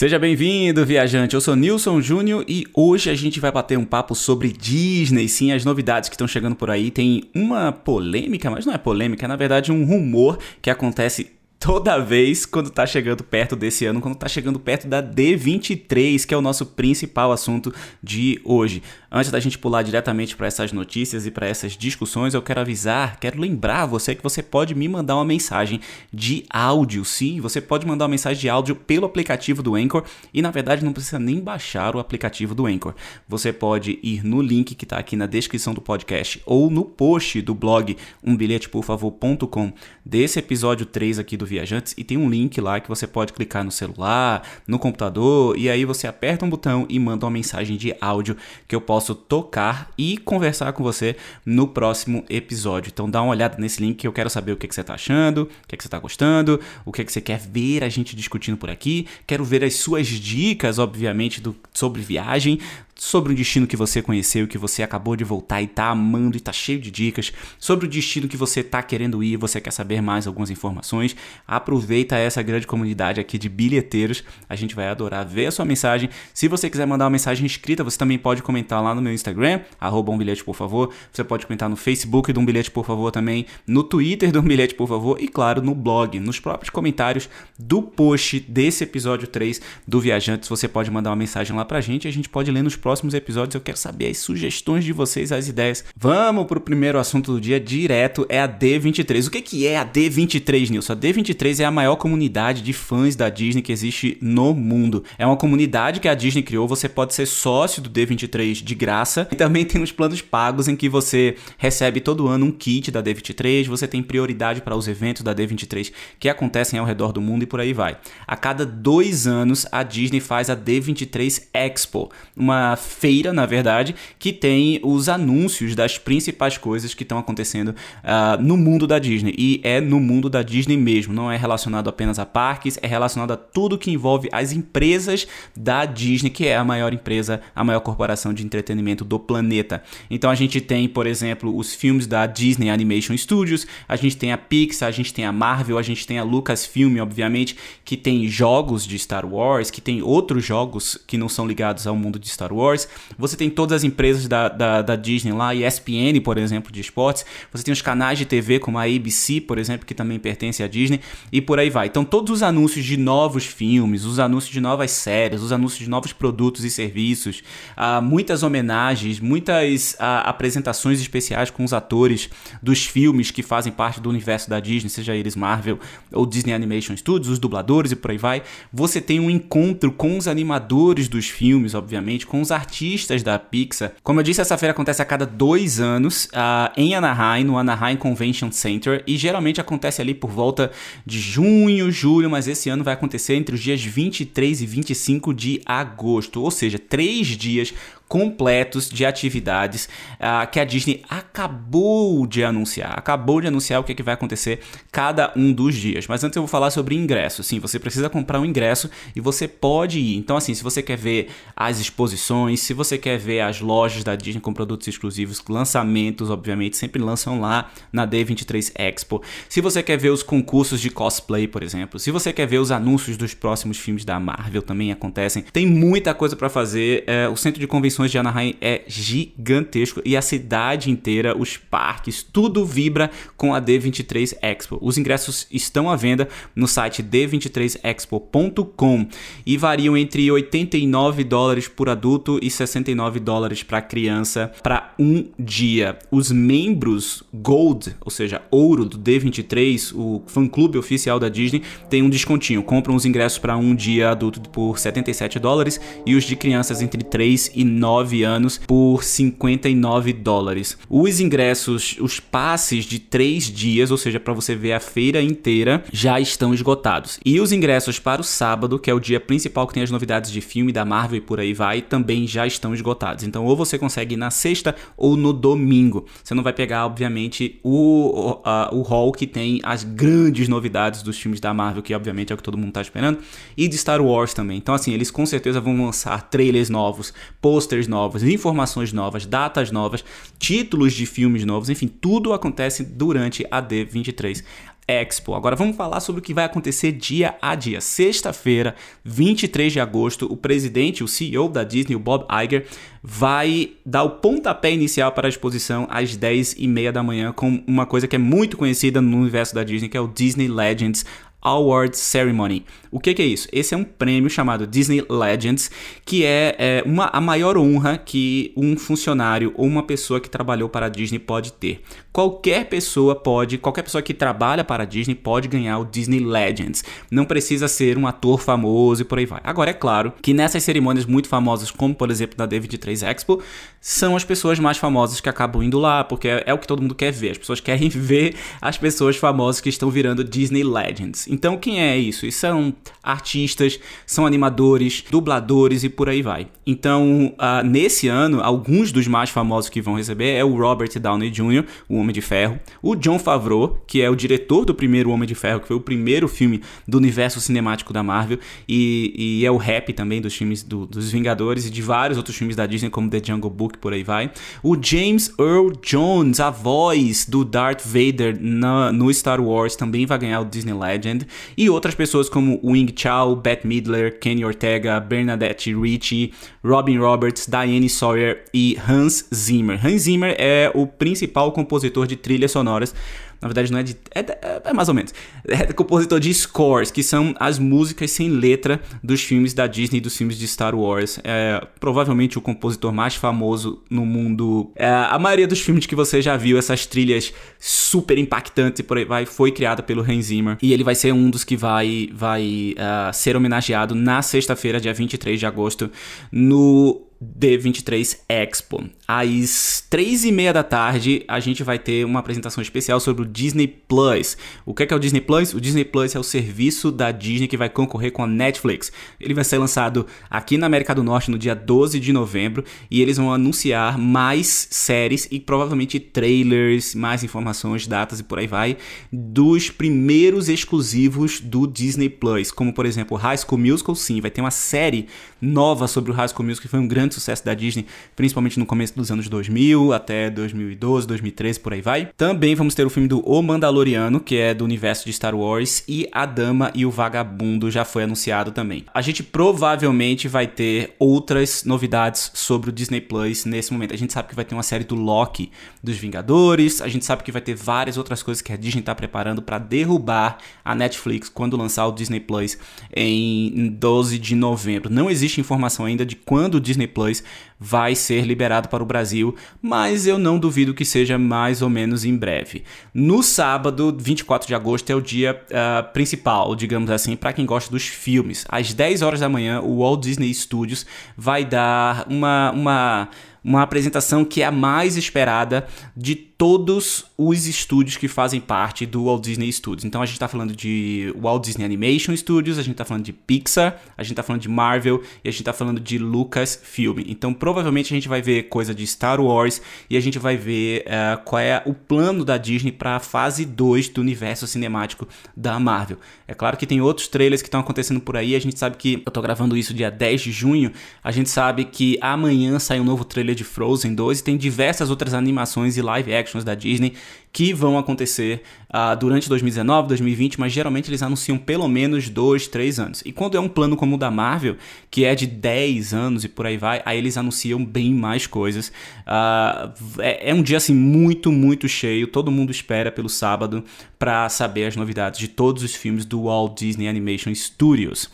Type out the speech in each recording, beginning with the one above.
Seja bem-vindo, viajante. Eu sou Nilson Júnior e hoje a gente vai bater um papo sobre Disney, sim, as novidades que estão chegando por aí. Tem uma polêmica, mas não é polêmica, é na verdade um rumor que acontece toda vez quando tá chegando perto desse ano, quando tá chegando perto da D23, que é o nosso principal assunto de hoje. Antes da gente pular diretamente para essas notícias e para essas discussões, eu quero avisar, quero lembrar você que você pode me mandar uma mensagem de áudio. Sim, você pode mandar uma mensagem de áudio pelo aplicativo do Anchor e na verdade não precisa nem baixar o aplicativo do Anchor. Você pode ir no link que está aqui na descrição do podcast ou no post do blog umbilheteporfavor.com desse episódio 3 aqui do Viajantes e tem um link lá que você pode clicar no celular, no computador e aí você aperta um botão e manda uma mensagem de áudio que eu posso tocar e conversar com você no próximo episódio. Então dá uma olhada nesse link que eu quero saber o que, que você está achando, o que, que você está gostando, o que, que você quer ver a gente discutindo por aqui. Quero ver as suas dicas, obviamente, do, sobre viagem sobre um destino que você conheceu, que você acabou de voltar e tá amando e tá cheio de dicas, sobre o destino que você tá querendo ir, você quer saber mais algumas informações, aproveita essa grande comunidade aqui de bilheteiros, a gente vai adorar ver a sua mensagem. Se você quiser mandar uma mensagem escrita, você também pode comentar lá no meu Instagram, arroba um bilhete por favor, você pode comentar no Facebook do Um Bilhete por favor também, no Twitter do Um Bilhete por favor e claro, no blog, nos próprios comentários do post desse episódio 3 do Viajantes, você pode mandar uma mensagem lá pra gente e a gente pode ler nos próximos próximos episódios eu quero saber as sugestões de vocês, as ideias. Vamos pro primeiro assunto do dia direto, é a D23. O que, que é a D23, Nilson? A D23 é a maior comunidade de fãs da Disney que existe no mundo. É uma comunidade que a Disney criou, você pode ser sócio do D23 de graça. E também tem os planos pagos em que você recebe todo ano um kit da D23, você tem prioridade para os eventos da D23 que acontecem ao redor do mundo e por aí vai. A cada dois anos, a Disney faz a D23 Expo, uma feira, na verdade, que tem os anúncios das principais coisas que estão acontecendo uh, no mundo da Disney. E é no mundo da Disney mesmo, não é relacionado apenas a parques, é relacionado a tudo que envolve as empresas da Disney, que é a maior empresa, a maior corporação de entretenimento do planeta. Então a gente tem, por exemplo, os filmes da Disney Animation Studios, a gente tem a Pixar, a gente tem a Marvel, a gente tem a Lucasfilm, obviamente, que tem jogos de Star Wars, que tem outros jogos que não são ligados ao mundo de Star Wars. Wars. Você tem todas as empresas da, da, da Disney lá, ESPN, por exemplo, de esportes. Você tem os canais de TV como a ABC, por exemplo, que também pertence à Disney. E por aí vai. Então, todos os anúncios de novos filmes, os anúncios de novas séries, os anúncios de novos produtos e serviços, uh, muitas homenagens, muitas uh, apresentações especiais com os atores dos filmes que fazem parte do universo da Disney, seja eles Marvel ou Disney Animation Studios, os dubladores e por aí vai. Você tem um encontro com os animadores dos filmes, obviamente, com os artistas da Pixar. Como eu disse, essa feira acontece a cada dois anos uh, em Anaheim, no Anaheim Convention Center, e geralmente acontece ali por volta de junho, julho, mas esse ano vai acontecer entre os dias 23 e 25 de agosto, ou seja, três dias completos de atividades uh, que a Disney acabou de anunciar. Acabou de anunciar o que, é que vai acontecer cada um dos dias. Mas antes eu vou falar sobre ingresso. Sim, você precisa comprar um ingresso e você pode ir. Então, assim, se você quer ver as exposições, se você quer ver as lojas da Disney com produtos exclusivos, lançamentos, obviamente, sempre lançam lá na D23 Expo. Se você quer ver os concursos de cosplay, por exemplo, se você quer ver os anúncios dos próximos filmes da Marvel, também acontecem. Tem muita coisa para fazer. É, o centro de convenções de Anaheim é gigantesco e a cidade inteira, os parques, tudo vibra com a D23 Expo. Os ingressos estão à venda no site d23expo.com e variam entre 89 dólares por adulto e 69 dólares para criança para um dia. Os membros Gold, ou seja, ouro do D23, o fã-clube oficial da Disney, tem um descontinho. Compram os ingressos para um dia adulto por 77 dólares e os de crianças entre 3 e 9 9 anos por 59 dólares. Os ingressos, os passes de 3 dias, ou seja, para você ver a feira inteira, já estão esgotados. E os ingressos para o sábado, que é o dia principal que tem as novidades de filme da Marvel e por aí vai, também já estão esgotados. Então, ou você consegue ir na sexta ou no domingo. Você não vai pegar, obviamente, o, o, o hall que tem as grandes novidades dos filmes da Marvel, que obviamente é o que todo mundo está esperando, e de Star Wars também. Então, assim, eles com certeza vão lançar trailers novos, posters trailers novos, informações novas, datas novas, títulos de filmes novos, enfim, tudo acontece durante a D23 Expo. Agora vamos falar sobre o que vai acontecer dia a dia. Sexta-feira, 23 de agosto, o presidente, o CEO da Disney, o Bob Iger, vai dar o pontapé inicial para a exposição às 10 e meia da manhã com uma coisa que é muito conhecida no universo da Disney, que é o Disney Legends Award Ceremony. O que, que, é isso? Esse é um prêmio chamado Disney Legends, que é, é uma, a maior honra que um funcionário ou uma pessoa que trabalhou para a Disney pode ter. Qualquer pessoa pode, qualquer pessoa que trabalha para a Disney pode ganhar o Disney Legends. Não precisa ser um ator famoso e por aí vai. Agora, é claro que nessas cerimônias muito famosas, como por exemplo da D23 Expo, são as pessoas mais famosas que acabam indo lá, porque é, é o que todo mundo quer ver. As pessoas querem ver as pessoas famosas que estão virando Disney Legends. Então, quem é isso? Isso são artistas, são animadores, dubladores e por aí vai. Então, uh, nesse ano, alguns dos mais famosos que vão receber é o Robert Downey Jr., o Homem de Ferro, o John Favreau, que é o diretor do primeiro Homem de Ferro, que foi o primeiro filme do universo cinemático da Marvel, e, e é o rap também dos filmes do, dos Vingadores e de vários outros filmes da Disney, como The Jungle Book, por aí vai. O James Earl Jones, a voz do Darth Vader na, no Star Wars, também vai ganhar o Disney Legend. E outras pessoas como Wing Chao, Bette Midler, Kenny Ortega, Bernadette Ritchie, Robin Roberts, Diane Sawyer e Hans Zimmer. Hans Zimmer é o principal compositor de trilhas sonoras na verdade, não é de. É, é, mais ou menos. É compositor de scores, que são as músicas sem letra dos filmes da Disney e dos filmes de Star Wars. É provavelmente o compositor mais famoso no mundo. É, a maioria dos filmes que você já viu, essas trilhas super impactantes por aí vai, foi criada pelo Hans Zimmer. E ele vai ser um dos que vai, vai uh, ser homenageado na sexta-feira, dia 23 de agosto, no D23 Expo. Às três e meia da tarde, a gente vai ter uma apresentação especial sobre o Disney Plus. O que é, que é o Disney Plus? O Disney Plus é o serviço da Disney que vai concorrer com a Netflix. Ele vai ser lançado aqui na América do Norte no dia 12 de novembro e eles vão anunciar mais séries e provavelmente trailers, mais informações, datas e por aí vai, dos primeiros exclusivos do Disney Plus, como por exemplo High School Musical. Sim, vai ter uma série nova sobre o High School Musical que foi um grande grande sucesso da Disney, principalmente no começo dos anos 2000 até 2012, 2013, por aí vai. Também vamos ter o filme do O Mandaloriano, que é do universo de Star Wars, e A Dama e o Vagabundo já foi anunciado também. A gente provavelmente vai ter outras novidades sobre o Disney Plus nesse momento. A gente sabe que vai ter uma série do Loki dos Vingadores, a gente sabe que vai ter várias outras coisas que a Disney está preparando para derrubar a Netflix quando lançar o Disney Plus em 12 de novembro. Não existe informação ainda de quando o Disney Plus Plus vai ser liberado para o Brasil, mas eu não duvido que seja mais ou menos em breve. No sábado, 24 de agosto, é o dia uh, principal, digamos assim, para quem gosta dos filmes. Às 10 horas da manhã, o Walt Disney Studios vai dar uma. uma uma apresentação que é a mais esperada de todos os estúdios que fazem parte do Walt Disney Studios. Então a gente está falando de Walt Disney Animation Studios, a gente está falando de Pixar, a gente está falando de Marvel e a gente está falando de Lucasfilm. Então provavelmente a gente vai ver coisa de Star Wars e a gente vai ver uh, qual é o plano da Disney para a fase 2 do universo cinemático da Marvel. É claro que tem outros trailers que estão acontecendo por aí, a gente sabe que eu tô gravando isso dia 10 de junho, a gente sabe que amanhã sai um novo trailer de Frozen 2 e tem diversas outras animações e live action da Disney que vão acontecer uh, durante 2019, 2020, mas geralmente eles anunciam pelo menos dois, três anos. E quando é um plano como o da Marvel, que é de 10 anos e por aí vai, aí eles anunciam bem mais coisas. Uh, é, é, um dia assim muito, muito cheio. Todo mundo espera pelo sábado para saber as novidades de todos os filmes do Walt Disney Animation Studios.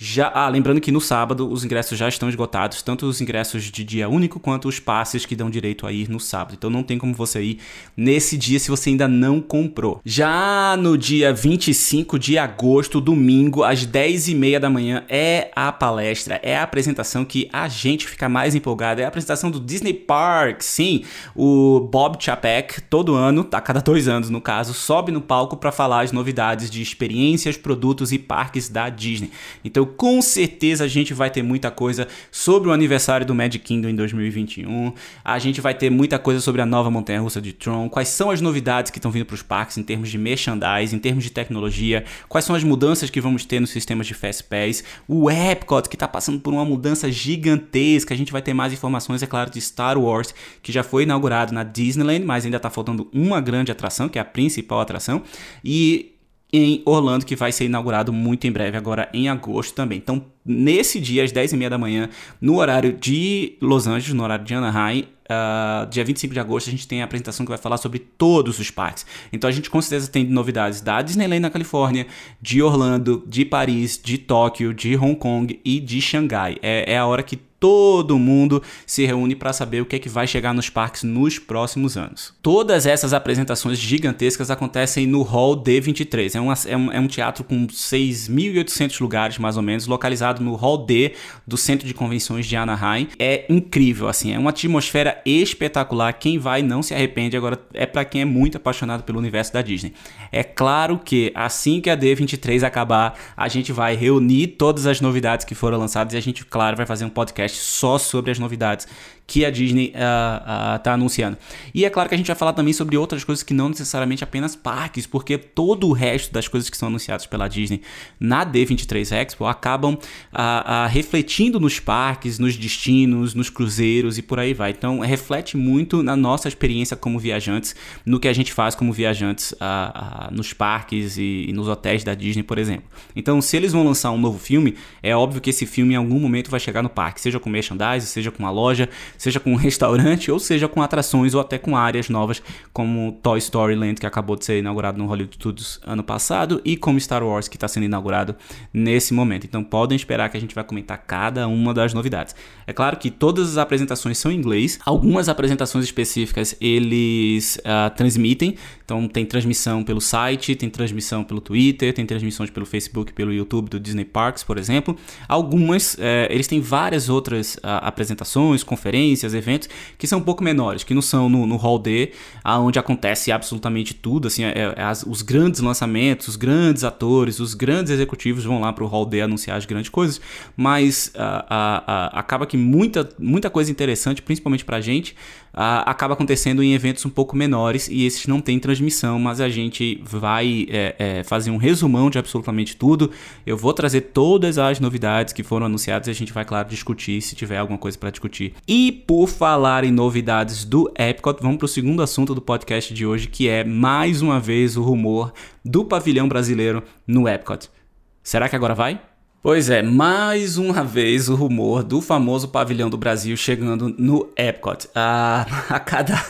Já, ah, lembrando que no sábado os ingressos já estão esgotados, tanto os ingressos de dia único quanto os passes que dão direito a ir no sábado. Então não tem como você ir nesse dia se você ainda não comprou. Já no dia 25 de agosto, domingo, às 10h30 da manhã, é a palestra, é a apresentação que a gente fica mais empolgado. É a apresentação do Disney Park. Sim, o Bob Chapek, todo ano, a cada dois anos no caso, sobe no palco para falar as novidades de experiências, produtos e parques da Disney. Então com certeza a gente vai ter muita coisa sobre o aniversário do Magic Kingdom em 2021. A gente vai ter muita coisa sobre a nova montanha russa de Tron. Quais são as novidades que estão vindo para os parques em termos de merchandising, em termos de tecnologia? Quais são as mudanças que vamos ter nos sistemas de Fast Pass? O Epcot, que está passando por uma mudança gigantesca. A gente vai ter mais informações, é claro, de Star Wars, que já foi inaugurado na Disneyland, mas ainda está faltando uma grande atração, que é a principal atração. E em Orlando, que vai ser inaugurado muito em breve, agora em agosto também. Então, nesse dia, às 10h30 da manhã, no horário de Los Angeles, no horário de Anaheim, Uh, dia 25 de agosto a gente tem a apresentação que vai falar sobre todos os parques. Então a gente com certeza tem novidades da Disneyland na Califórnia, de Orlando, de Paris, de Tóquio, de Hong Kong e de Xangai. É, é a hora que todo mundo se reúne para saber o que é que vai chegar nos parques nos próximos anos. Todas essas apresentações gigantescas acontecem no Hall D23. É, uma, é, um, é um teatro com 6.800 lugares, mais ou menos, localizado no Hall D do Centro de Convenções de Anaheim. É incrível, assim, é uma atmosfera espetacular. Quem vai não se arrepende. Agora, é para quem é muito apaixonado pelo universo da Disney. É claro que assim que a D23 acabar, a gente vai reunir todas as novidades que foram lançadas e a gente, claro, vai fazer um podcast podcast só sobre as novidades que a Disney está uh, uh, anunciando. E é claro que a gente vai falar também sobre outras coisas que não necessariamente apenas parques, porque todo o resto das coisas que são anunciadas pela Disney na D23 Expo acabam uh, refletindo nos parques, nos destinos, nos cruzeiros e por aí vai. Então reflete muito na nossa experiência como viajantes, no que a gente faz como viajantes nos parques e, e nos hotéis da Disney, por exemplo. Então, se eles vão lançar um novo filme, é óbvio que esse filme em algum momento vai chegar no parque, seja com merchandise, seja com uma loja, seja com um restaurante ou seja com atrações ou até com áreas novas, como Toy Story Land, que acabou de ser inaugurado no Hollywood Studios ano passado, e como Star Wars, que está sendo inaugurado nesse momento. Então podem esperar que a gente vai comentar cada uma das novidades. É claro que todas as apresentações são em inglês, algumas apresentações específicas eles uh, transmitem, então tem transmissão pelo site, tem transmissão pelo Twitter, tem transmissões pelo Facebook, pelo YouTube do Disney Parks, por exemplo. Algumas, uh, eles têm várias outras uh, apresentações, conferências conferências, eventos que são um pouco menores, que não são no, no Hall D, onde acontece absolutamente tudo, assim, é, é as, os grandes lançamentos, os grandes atores, os grandes executivos vão lá para o Hall D anunciar as grandes coisas, mas acaba que muita, muita coisa interessante, principalmente para a gente, acaba acontecendo em eventos um pouco menores e esses não têm transmissão, mas a gente vai é, é, fazer um resumão de absolutamente tudo. Eu vou trazer todas as novidades que foram anunciadas e a gente vai, claro, discutir se tiver alguma coisa para discutir. E por falar em novidades do Epcot, vamos para o segundo assunto do podcast de hoje, que é mais uma vez o rumor do pavilhão brasileiro no Epcot. Será que agora vai? Pois é, mais uma vez o rumor do famoso pavilhão do Brasil chegando no Epcot. Ah, a, cada,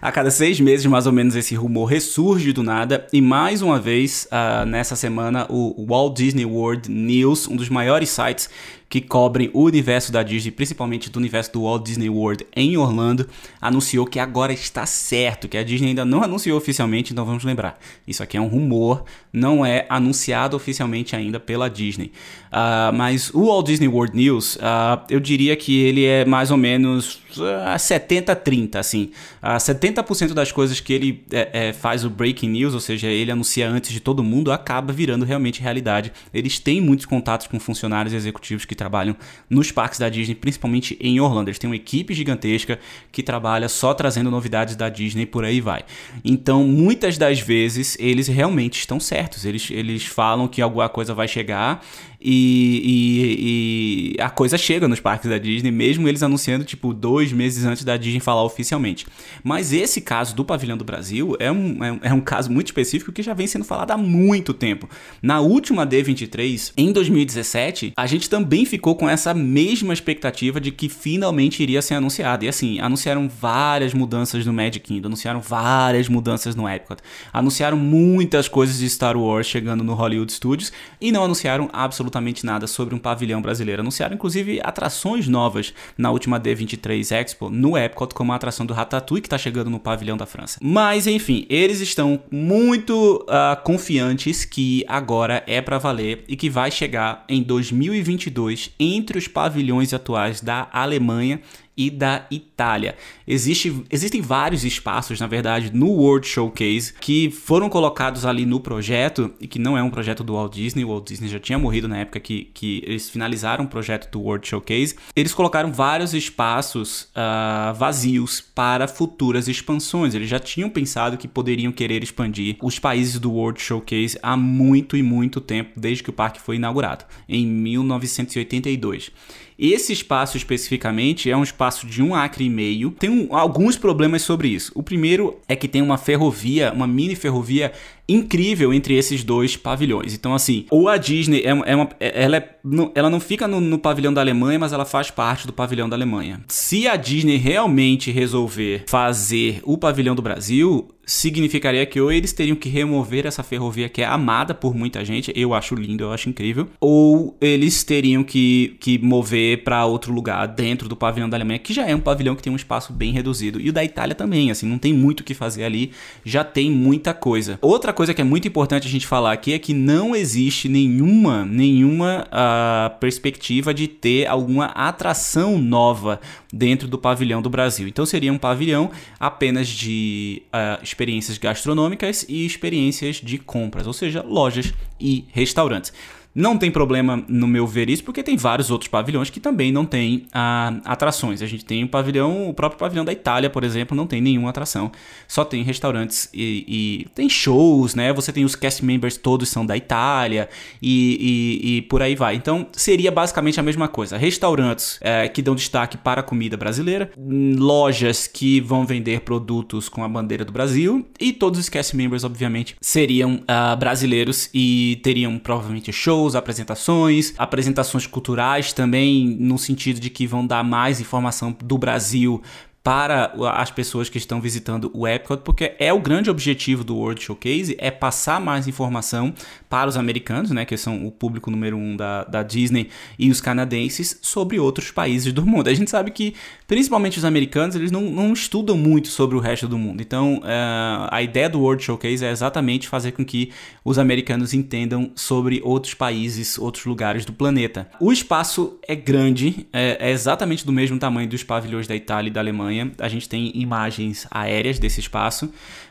a cada seis meses, mais ou menos, esse rumor ressurge do nada. E mais uma vez, ah, nessa semana, o Walt Disney World News, um dos maiores sites que cobrem o universo da Disney, principalmente do universo do Walt Disney World em Orlando, anunciou que agora está certo, que a Disney ainda não anunciou oficialmente, então vamos lembrar. Isso aqui é um rumor, não é anunciado oficialmente ainda pela Disney. Uh, mas o Walt Disney World News, uh, eu diria que ele é mais ou menos uh, 70-30, assim. Uh, 70% das coisas que ele é, é, faz o breaking news, ou seja, ele anuncia antes de todo mundo, acaba virando realmente realidade. Eles têm muitos contatos com funcionários executivos que trabalham nos parques da Disney, principalmente em Orlando. Eles têm uma equipe gigantesca que trabalha só trazendo novidades da Disney por aí vai. Então, muitas das vezes, eles realmente estão certos. Eles, eles falam que alguma coisa vai chegar e, e, e, a coisa chega nos parques da Disney, mesmo eles anunciando, tipo, dois meses antes da Disney falar oficialmente. Mas esse caso do Pavilhão do Brasil é um, é, é um caso muito específico que já vem sendo falado há muito tempo. Na última D23, em 2017, a gente também ficou com essa mesma expectativa de que finalmente iria ser anunciado. E assim, anunciaram várias mudanças no Magic Kingdom, anunciaram várias mudanças no Epcot, anunciaram muitas coisas de Star Wars chegando no Hollywood Studios e não anunciaram absolutamente absolutamente nada sobre um pavilhão brasileiro. Anunciaram inclusive atrações novas na última D23 Expo no Epcot, como a atração do Ratatouille que está chegando no pavilhão da França. Mas enfim, eles estão muito uh, confiantes que agora é para valer e que vai chegar em 2022 entre os pavilhões atuais da Alemanha e da Itália. Existe, existem vários espaços, na verdade, no World Showcase que foram colocados ali no projeto e que não é um projeto do Walt Disney. O Walt Disney já tinha morrido na época que, que eles finalizaram o projeto do World Showcase. Eles colocaram vários espaços uh, vazios para futuras expansões. Eles já tinham pensado que poderiam querer expandir os países do World Showcase há muito e muito tempo, desde que o parque foi inaugurado, em 1982. Esse espaço especificamente é um espaço de um acre e meio. Tem um, alguns problemas sobre isso. O primeiro é que tem uma ferrovia, uma mini ferrovia incrível entre esses dois pavilhões. Então, assim, ou a Disney é, é uma, é, ela, é, ela não fica no, no, pavilhão da Alemanha, mas ela faz parte do pavilhão da Alemanha. Se a Disney realmente resolver fazer o pavilhão do Brasil, significaria que ou eles teriam que remover essa ferrovia que é amada por muita gente, eu acho lindo, eu acho incrível, ou eles teriam que, que mover para outro lugar dentro do pavilhão da Alemanha, que já é um pavilhão que tem um espaço bem reduzido, e o da Itália também, assim, não tem muito o que fazer ali, já tem muita coisa. Outra coisa que é muito importante a gente falar aqui é que não existe nenhuma, nenhuma uh, perspectiva de ter alguma atração nova dentro do pavilhão do Brasil. Então seria um pavilhão apenas de uh, experiências gastronômicas e experiências de compras, ou seja, lojas e restaurantes. Não tem problema no meu ver isso, porque tem vários outros pavilhões que também não têm ah, atrações. A gente tem o pavilhão, o próprio pavilhão da Itália, por exemplo, não tem nenhuma atração. Só tem restaurantes e, e tem shows, né? Você tem os cast members todos são da Itália e, e, e por aí vai. Então seria basicamente a mesma coisa. Restaurantes é, que dão destaque para a comida brasileira, lojas que vão vender produtos com a bandeira do Brasil e todos os cast members, obviamente, seriam uh, brasileiros e teriam provavelmente shows shows, apresentações, apresentações culturais também, no sentido de que vão dar mais informação do Brasil para as pessoas que estão visitando o Epcot, porque é o grande objetivo do World Showcase, é passar mais informação para os americanos, né, que são o público número um da, da Disney, e os canadenses, sobre outros países do mundo. A gente sabe que, principalmente os americanos, eles não, não estudam muito sobre o resto do mundo. Então, uh, a ideia do World Showcase é exatamente fazer com que os americanos entendam sobre outros países, outros lugares do planeta. O espaço é grande, é, é exatamente do mesmo tamanho dos pavilhões da Itália e da Alemanha, Alemanha. A gente tem imagens aéreas desse espaço.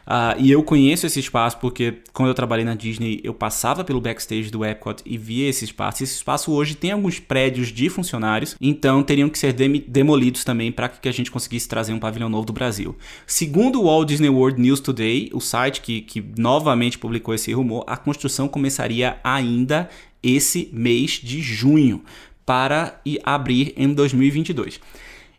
Uh, e eu conheço esse espaço porque quando eu trabalhei na Disney, eu passava pelo backstage do Epcot e via esse espaço. Esse espaço hoje tem alguns prédios de funcionários, então teriam que ser demolidos também para que a gente conseguisse trazer um pavilhão novo do Brasil. Segundo o Walt Disney World News Today, o site que, que novamente publicou esse rumor, a construção começaria ainda esse mês de junho para abrir em 2022.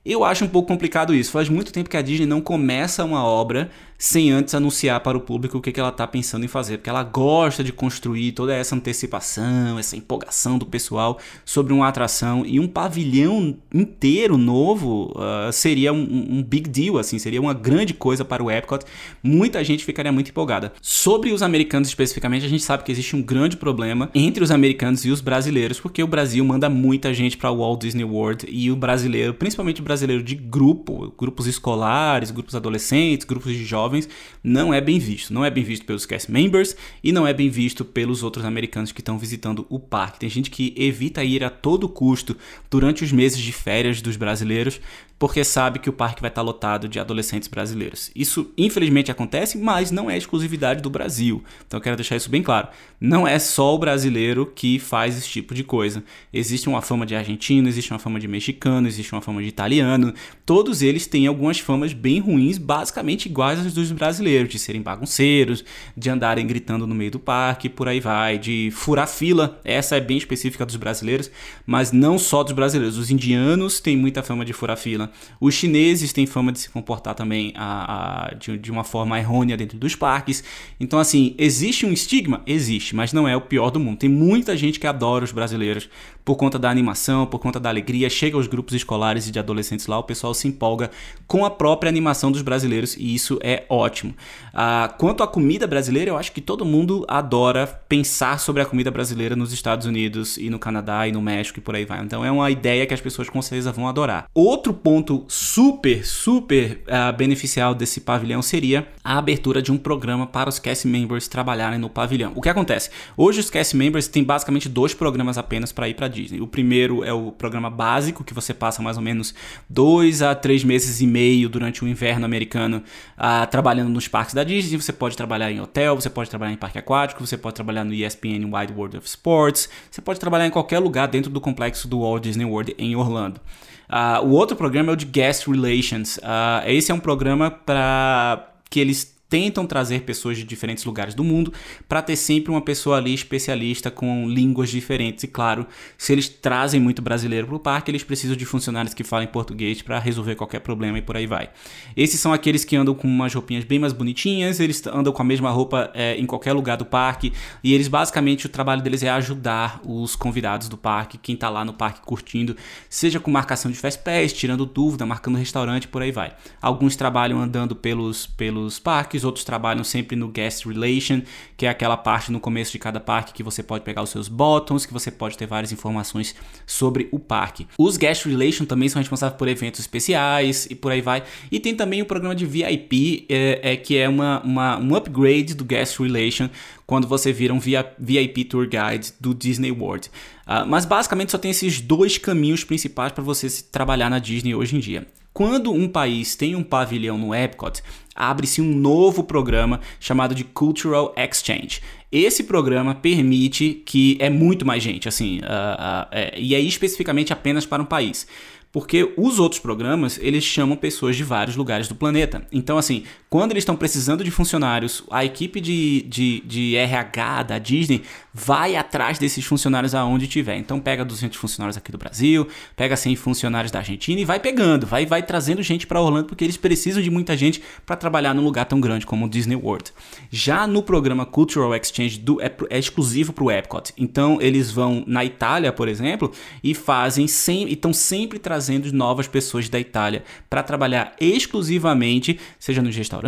Eu acho um pouco complicado isso. Faz muito tempo que a Disney não começa uma obra sem antes anunciar para o público o que, que ela está pensando em fazer, porque ela gosta de construir toda essa antecipação, essa empolgação do pessoal sobre uma atração e um pavilhão inteiro novo uh, seria um, um, big deal, assim, seria uma grande coisa para o Epcot. Muita gente ficaria muito empolgada. Sobre os americanos especificamente, a gente sabe que existe um grande problema entre os americanos e os brasileiros, porque o Brasil manda muita gente para o Walt Disney World e o brasileiro, principalmente o brasileiro de grupo, grupos escolares, grupos adolescentes, grupos de jovens jovens, não é bem visto. Não é bem visto pelos cast members e não é bem visto pelos outros americanos que estão visitando o parque. Tem gente que evita ir a todo custo durante os meses de férias dos brasileiros porque sabe que o parque vai estar lotado de adolescentes brasileiros. Isso infelizmente acontece, mas não é exclusividade do Brasil. Então eu quero deixar isso bem claro. Não é só o brasileiro que faz esse tipo de coisa. Existe uma fama de argentino, existe uma fama de mexicano, existe uma fama de italiano. Todos eles têm algumas famas bem ruins, basicamente iguais dos brasileiros, de serem bagunceiros, de andarem gritando no meio do parque, por aí vai, de furar fila. Essa é bem específica dos brasileiros, mas não só dos brasileiros. Os indianos têm muita fama de furar fila os chineses têm fama de se comportar também a, a, de, de uma forma errônea dentro dos parques. Então, assim, existe um estigma? Existe, mas não é o pior do mundo. Tem muita gente que adora os brasileiros por conta da animação, por conta da alegria. Chega aos grupos escolares e de adolescentes lá, o pessoal se empolga com a própria animação dos brasileiros e isso é ótimo. Ah, quanto à comida brasileira, eu acho que todo mundo adora pensar sobre a comida brasileira nos Estados Unidos e no Canadá e no México e por aí vai. Então é uma ideia que as pessoas com certeza vão adorar. Outro ponto super, super uh, beneficial desse pavilhão seria a abertura de um programa para os cast members trabalharem no pavilhão. O que acontece? Hoje os cast members têm basicamente dois programas apenas para ir para Disney. O primeiro é o programa básico, que você passa mais ou menos dois a três meses e meio durante o inverno americano uh, trabalhando nos parques da Disney. Você pode trabalhar em hotel, você pode trabalhar em parque aquático, você pode trabalhar no ESPN Wide World of Sports, você pode trabalhar em qualquer lugar dentro do complexo do Walt Disney World em Orlando. Uh, o outro programa é o de Guest Relations. Uh, esse é um programa para que eles tentam trazer pessoas de diferentes lugares do mundo para ter sempre uma pessoa ali especialista com línguas diferentes. E claro, se eles trazem muito brasileiro para o parque, eles precisam de funcionários que falem português para resolver qualquer problema e por aí vai. Esses são aqueles que andam com umas roupinhas bem mais bonitinhas, eles andam com a mesma roupa é, em qualquer lugar do parque e eles basicamente o trabalho deles é ajudar os convidados do parque, quem está lá no parque curtindo, seja com marcação de fast pass, tirando dúvida, marcando restaurante, por aí vai. Alguns trabalham andando pelos, pelos parques, outros trabalham sempre no guest relation, que é aquela parte no começo de cada parque que você pode pegar os seus buttons, que você pode ter várias informações sobre o parque. Os guest relation também são responsáveis por eventos especiais e por aí vai. E tem também o programa de VIP, é, é que é uma, uma, um upgrade do guest relation quando você vira um VIP Tour Guide do Disney World. Uh, mas basicamente só tem esses dois caminhos principais para você trabalhar na Disney hoje em dia. Quando um país tem um pavilhão no Epcot, abre-se um novo programa chamado de Cultural Exchange. Esse programa permite que é muito mais gente, assim, uh, uh, é, e é especificamente apenas para um país. Porque os outros programas, eles chamam pessoas de vários lugares do planeta. Então, assim, quando eles estão precisando de funcionários, a equipe de, de, de RH da Disney vai atrás desses funcionários aonde tiver. Então, pega 200 funcionários aqui do Brasil, pega 100 funcionários da Argentina e vai pegando, vai, vai trazendo gente para Orlando, porque eles precisam de muita gente para trabalhar num lugar tão grande como o Disney World. Já no programa Cultural Exchange do, é, é exclusivo para o Epcot. Então, eles vão na Itália, por exemplo, e fazem sem, estão sempre trazendo novas pessoas da Itália para trabalhar exclusivamente, seja nos restaurantes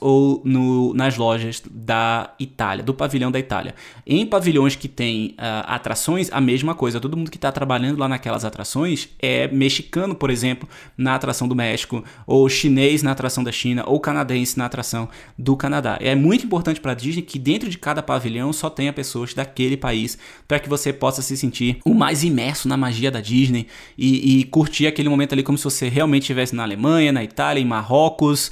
ou no, nas lojas da Itália, do pavilhão da Itália. Em pavilhões que tem uh, atrações, a mesma coisa. Todo mundo que está trabalhando lá naquelas atrações é mexicano, por exemplo, na atração do México, ou chinês na atração da China, ou canadense na atração do Canadá. É muito importante para a Disney que dentro de cada pavilhão só tenha pessoas daquele país para que você possa se sentir o mais imerso na magia da Disney e, e curtir aquele momento ali como se você realmente estivesse na Alemanha, na Itália, em Marrocos,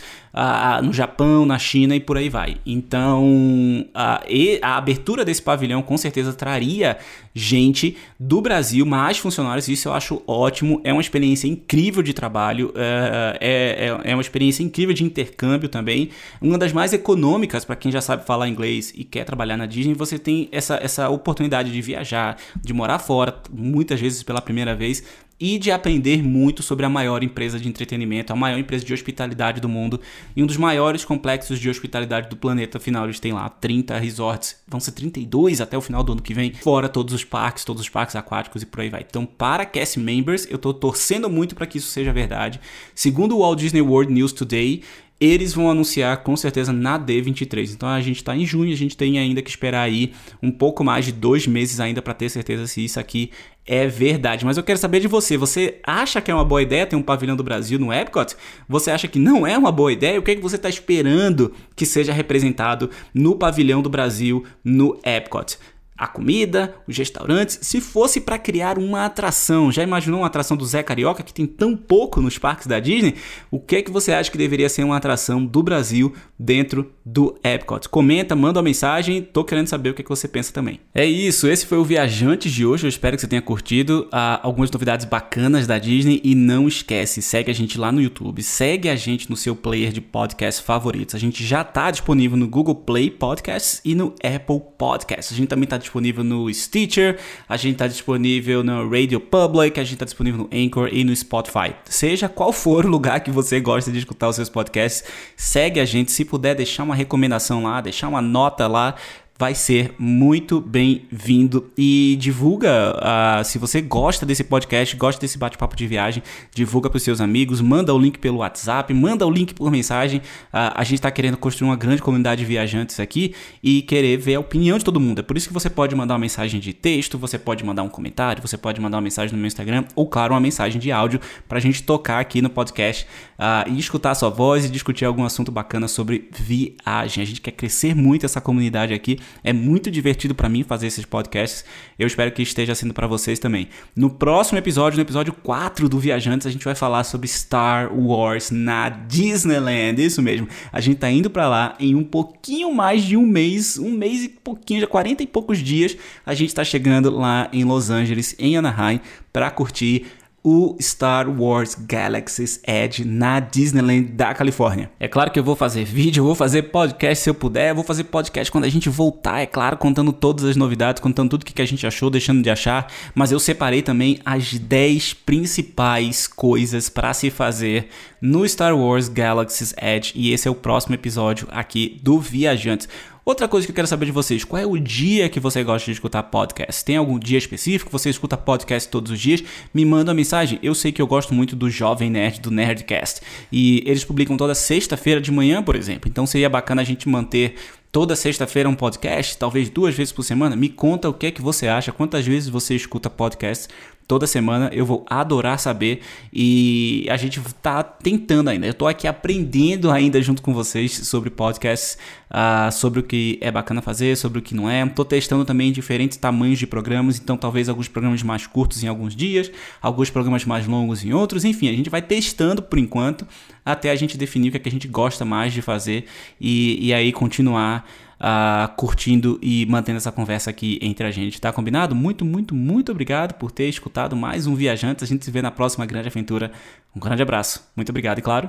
no Japão, na China e por aí vai. Então, a abertura desse pavilhão com certeza traria gente do Brasil, mais funcionários, isso eu acho ótimo. É uma experiência incrível de trabalho, é, é, é, é uma experiência incrível de intercâmbio também. Uma das mais econômicas para quem já sabe falar inglês e quer trabalhar na Disney. Você tem essa, essa oportunidade de viajar, de morar fora, muitas vezes pela primeira vez, e de aprender muito sobre a maior empresa de entretenimento, a maior empresa de hospitalidade do mundo e um dos maiores complexos de hospitalidade do planeta. Afinal, eles têm lá 30 resorts, vão ser 32 até o final do ano que vem, fora todos os parques, todos os parques aquáticos e por aí vai. Então, para cast members, eu tô torcendo muito para que isso seja verdade. Segundo o Walt Disney World News Today, eles vão anunciar com certeza na D23. Então a gente está em junho, a gente tem ainda que esperar aí um pouco mais de dois meses ainda para ter certeza se isso aqui é verdade. Mas eu quero saber de você. Você acha que é uma boa ideia ter um pavilhão do Brasil no Epcot? Você acha que não é uma boa ideia? O que, é que você está esperando que seja representado no pavilhão do Brasil no Epcot? A comida, os restaurantes, se fosse para criar uma atração. Já imaginou uma atração do Zé Carioca que tem tão pouco nos parques da Disney? O que é que você acha que deveria ser uma atração do Brasil dentro do Epcot? Comenta, manda uma mensagem, tô querendo saber o que, é que você pensa também. É isso, esse foi o Viajantes de hoje. Eu espero que você tenha curtido ah, algumas novidades bacanas da Disney e não esquece, segue a gente lá no YouTube, segue a gente no seu player de podcast favoritos. A gente já tá disponível no Google Play Podcasts e no Apple Podcasts. A gente também tá disponível no Stitcher, a gente está disponível no Radio Public, a gente está disponível no Anchor e no Spotify. Seja qual for o lugar que você gosta de escutar os seus podcasts, segue a gente. Se puder deixar uma recomendação lá, deixar uma nota lá, vai ser muito bem-vindo e divulga uh, se você gosta desse podcast, gosta desse bate-papo de viagem, divulga para os seus amigos, manda o link pelo WhatsApp, manda o link por mensagem. Uh, a gente está querendo construir uma grande comunidade de viajantes aqui e querer ver a opinião de todo mundo. É por isso que você pode mandar uma mensagem de texto, você pode mandar um comentário, você pode mandar uma mensagem no meu Instagram ou, claro, uma mensagem de áudio para a gente tocar aqui no podcast uh, e escutar a sua voz e discutir algum assunto bacana sobre viagem. A gente quer crescer muito essa comunidade aqui é muito divertido para mim fazer esses podcasts. Eu espero que esteja sendo para vocês também. No próximo episódio, no episódio 4 do Viajantes, a gente vai falar sobre Star Wars na Disneyland. Isso mesmo. A gente tá indo para lá em um pouquinho mais de um mês, um mês e pouquinho, já 40 e poucos dias, a gente está chegando lá em Los Angeles, em Anaheim, para curtir o Star Wars Galaxy's Edge na Disneyland da Califórnia. É claro que eu vou fazer vídeo, vou fazer podcast se eu puder, vou fazer podcast quando a gente voltar, é claro, contando todas as novidades, contando tudo o que a gente achou, deixando de achar, mas eu separei também as 10 principais coisas para se fazer no Star Wars Galaxy's Edge e esse é o próximo episódio aqui do Viajantes. Outra coisa que eu quero saber de vocês, qual é o dia que você gosta de escutar podcast? Tem algum dia específico? Você escuta podcast todos os dias? Me manda uma mensagem. Eu sei que eu gosto muito do Jovem Nerd, do Nerdcast. E eles publicam toda sexta-feira de manhã, por exemplo. Então seria bacana a gente manter toda sexta-feira um podcast, talvez duas vezes por semana. Me conta o que é que você acha, quantas vezes você escuta podcast toda semana. Eu vou adorar saber e a gente tá tentando ainda. Eu tô aqui aprendendo ainda junto com vocês sobre podcasts, uh, sobre o que é bacana fazer, sobre o que não é. Tô testando também diferentes tamanhos de programas, então talvez alguns programas mais curtos em alguns dias, alguns programas mais longos em outros. Enfim, a gente vai testando por enquanto até a gente definir o que, é que a gente gosta mais de fazer e, e aí continuar uh, curtindo e mantendo essa conversa aqui entre a gente, tá combinado? Muito, muito, muito obrigado por ter escutado mais um Viajante. A gente se vê na próxima grande aventura. Um grande abraço. Muito obrigado e, claro,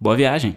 boa viagem!